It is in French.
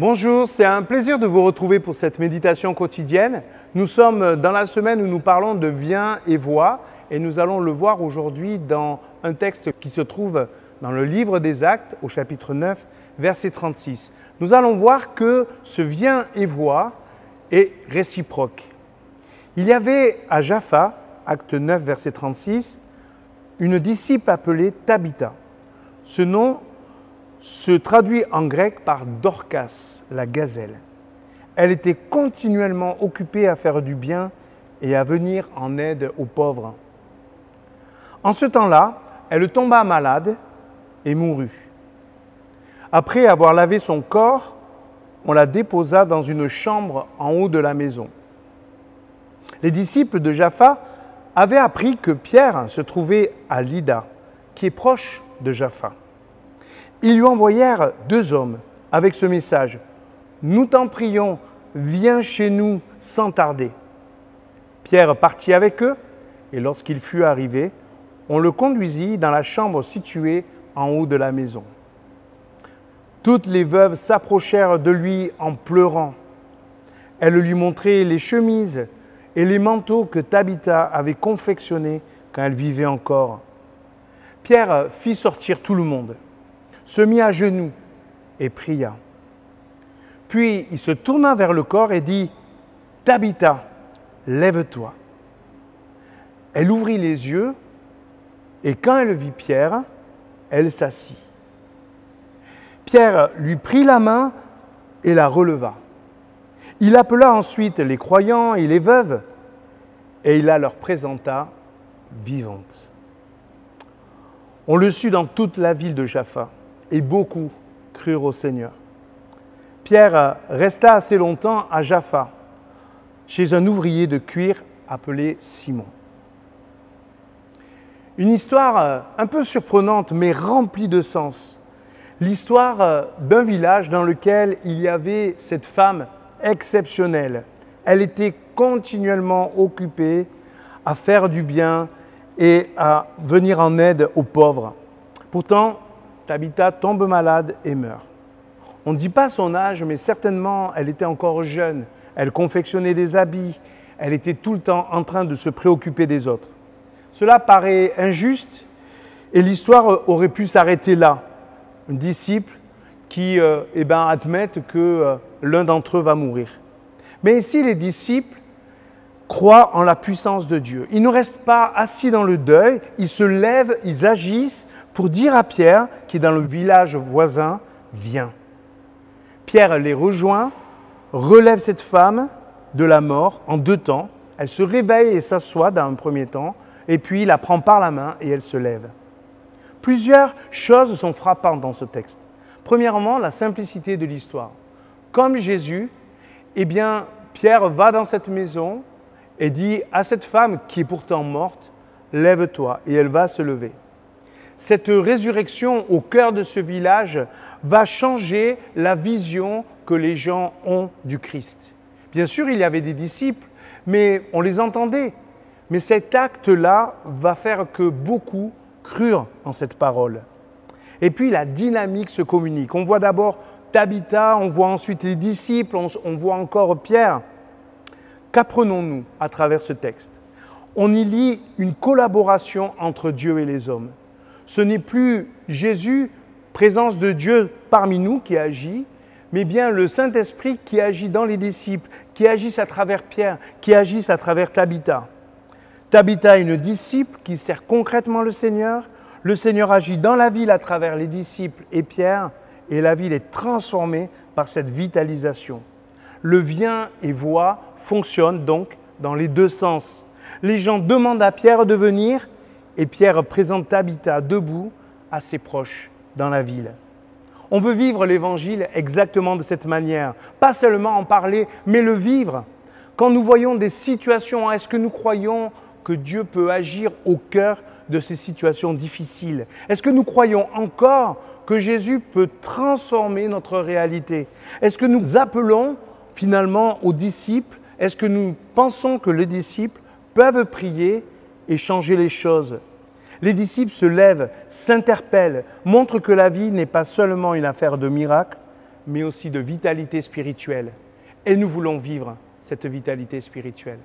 Bonjour, c'est un plaisir de vous retrouver pour cette méditation quotidienne. Nous sommes dans la semaine où nous parlons de Viens et Voix et nous allons le voir aujourd'hui dans un texte qui se trouve dans le livre des Actes au chapitre 9, verset 36. Nous allons voir que ce Viens et Voix est réciproque. Il y avait à Jaffa, acte 9, verset 36, une disciple appelée Tabitha. Ce nom se traduit en grec par Dorcas, la gazelle. Elle était continuellement occupée à faire du bien et à venir en aide aux pauvres. En ce temps-là, elle tomba malade et mourut. Après avoir lavé son corps, on la déposa dans une chambre en haut de la maison. Les disciples de Jaffa avaient appris que Pierre se trouvait à Lydda, qui est proche de Jaffa. Ils lui envoyèrent deux hommes avec ce message. Nous t'en prions, viens chez nous sans tarder. Pierre partit avec eux, et lorsqu'il fut arrivé, on le conduisit dans la chambre située en haut de la maison. Toutes les veuves s'approchèrent de lui en pleurant. Elles lui montraient les chemises et les manteaux que Tabitha avait confectionnés quand elle vivait encore. Pierre fit sortir tout le monde se mit à genoux et pria. Puis il se tourna vers le corps et dit, Tabitha, lève-toi. Elle ouvrit les yeux et quand elle vit Pierre, elle s'assit. Pierre lui prit la main et la releva. Il appela ensuite les croyants et les veuves et il la leur présenta vivante. On le sut dans toute la ville de Jaffa et beaucoup crurent au Seigneur. Pierre resta assez longtemps à Jaffa, chez un ouvrier de cuir appelé Simon. Une histoire euh, un peu surprenante mais remplie de sens. L'histoire euh, d'un village dans lequel il y avait cette femme exceptionnelle. Elle était continuellement occupée à faire du bien et à venir en aide aux pauvres. Pourtant, Tabitha tombe malade et meurt. On ne dit pas son âge, mais certainement elle était encore jeune. Elle confectionnait des habits. Elle était tout le temps en train de se préoccuper des autres. Cela paraît injuste et l'histoire aurait pu s'arrêter là. Un disciple qui euh, eh ben, admettent que euh, l'un d'entre eux va mourir. Mais ici, les disciples croient en la puissance de Dieu. Ils ne restent pas assis dans le deuil, ils se lèvent, ils agissent pour dire à Pierre, qui est dans le village voisin, viens. Pierre les rejoint, relève cette femme de la mort en deux temps. Elle se réveille et s'assoit dans un premier temps, et puis il la prend par la main et elle se lève. Plusieurs choses sont frappantes dans ce texte. Premièrement, la simplicité de l'histoire. Comme Jésus, eh bien, Pierre va dans cette maison et dit à cette femme qui est pourtant morte, lève-toi, et elle va se lever cette résurrection au cœur de ce village va changer la vision que les gens ont du Christ. Bien sûr, il y avait des disciples, mais on les entendait. Mais cet acte-là va faire que beaucoup crurent en cette parole. Et puis la dynamique se communique. On voit d'abord Tabitha, on voit ensuite les disciples, on, voit encore Pierre. Qu'apprenons-nous à travers ce texte? On y lit une collaboration entre Dieu et les hommes ce n'est plus Jésus, présence de Dieu parmi nous, qui agit, mais bien le Saint-Esprit qui agit dans les disciples, qui agissent à travers Pierre, qui agissent à travers Tabitha. Tabitha est une disciple qui sert concrètement le Seigneur. Le Seigneur agit dans la ville à travers les disciples et Pierre, et la ville est transformée par cette vitalisation. Le vient et voix fonctionne donc dans les deux sens. Les gens demandent à Pierre de venir et Pierre présente Tabitha debout à ses proches dans la ville. On veut vivre l'évangile exactement de cette manière, pas seulement en parler, mais le vivre. Quand nous voyons des situations, est-ce que nous croyons que Dieu peut agir au cœur de ces situations difficiles? Est-ce que nous croyons encore que Jésus peut transformer notre réalité? Est-ce que nous appelons finalement aux disciples? Est-ce que nous pensons que les disciples peuvent prier et changer les choses? Les disciples se lèvent, s'interpellent, montrent que la vie n'est pas seulement une affaire de miracle, mais aussi de vitalité spirituelle. Et nous voulons vivre cette vitalité spirituelle.